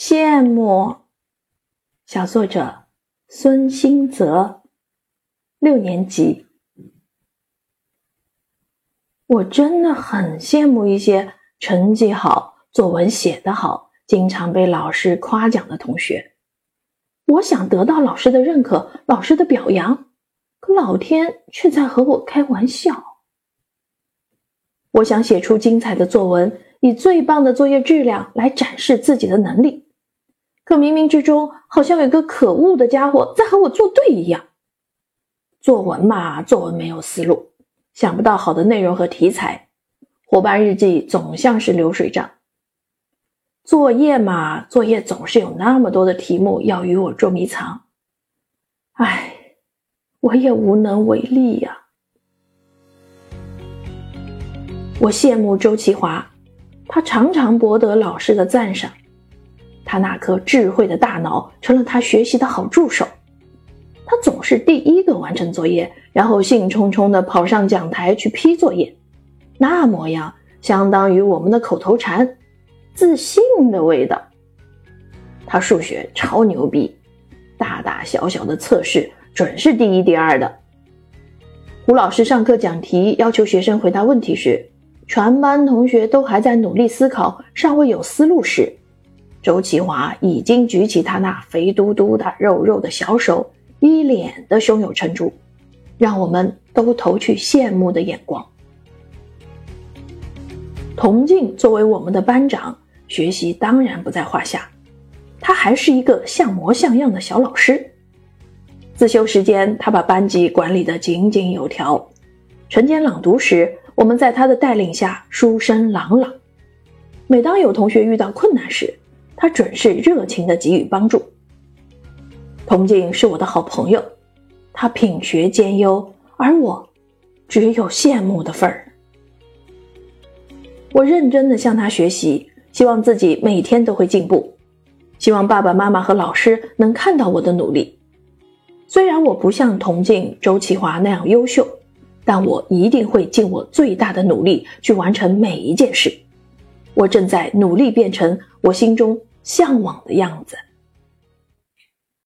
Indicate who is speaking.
Speaker 1: 羡慕。小作者孙新泽，六年级。我真的很羡慕一些成绩好、作文写得好、经常被老师夸奖的同学。我想得到老师的认可、老师的表扬，可老天却在和我开玩笑。我想写出精彩的作文，以最棒的作业质量来展示自己的能力。可冥冥之中，好像有个可恶的家伙在和我作对一样。作文嘛，作文没有思路，想不到好的内容和题材。伙伴日记总像是流水账。作业嘛，作业总是有那么多的题目要与我捉迷藏。唉，我也无能为力呀。我羡慕周其华，他常常博得老师的赞赏。他那颗智慧的大脑成了他学习的好助手。他总是第一个完成作业，然后兴冲冲地跑上讲台去批作业，那模样相当于我们的口头禅“自信的味道”。他数学超牛逼，大大小小的测试准是第一、第二的。胡老师上课讲题，要求学生回答问题时，全班同学都还在努力思考，尚未有思路时。周其华已经举起他那肥嘟嘟的、肉肉的小手，一脸的胸有成竹，让我们都投去羡慕的眼光。童静作为我们的班长，学习当然不在话下，他还是一个像模像样的小老师。自修时间，他把班级管理得井井有条。晨间朗读时，我们在他的带领下书声朗朗。每当有同学遇到困难时，他准是热情地给予帮助。童静是我的好朋友，他品学兼优，而我只有羡慕的份儿。我认真地向他学习，希望自己每天都会进步，希望爸爸妈妈和老师能看到我的努力。虽然我不像童静、周启华那样优秀，但我一定会尽我最大的努力去完成每一件事。我正在努力变成我心中。向往的样子。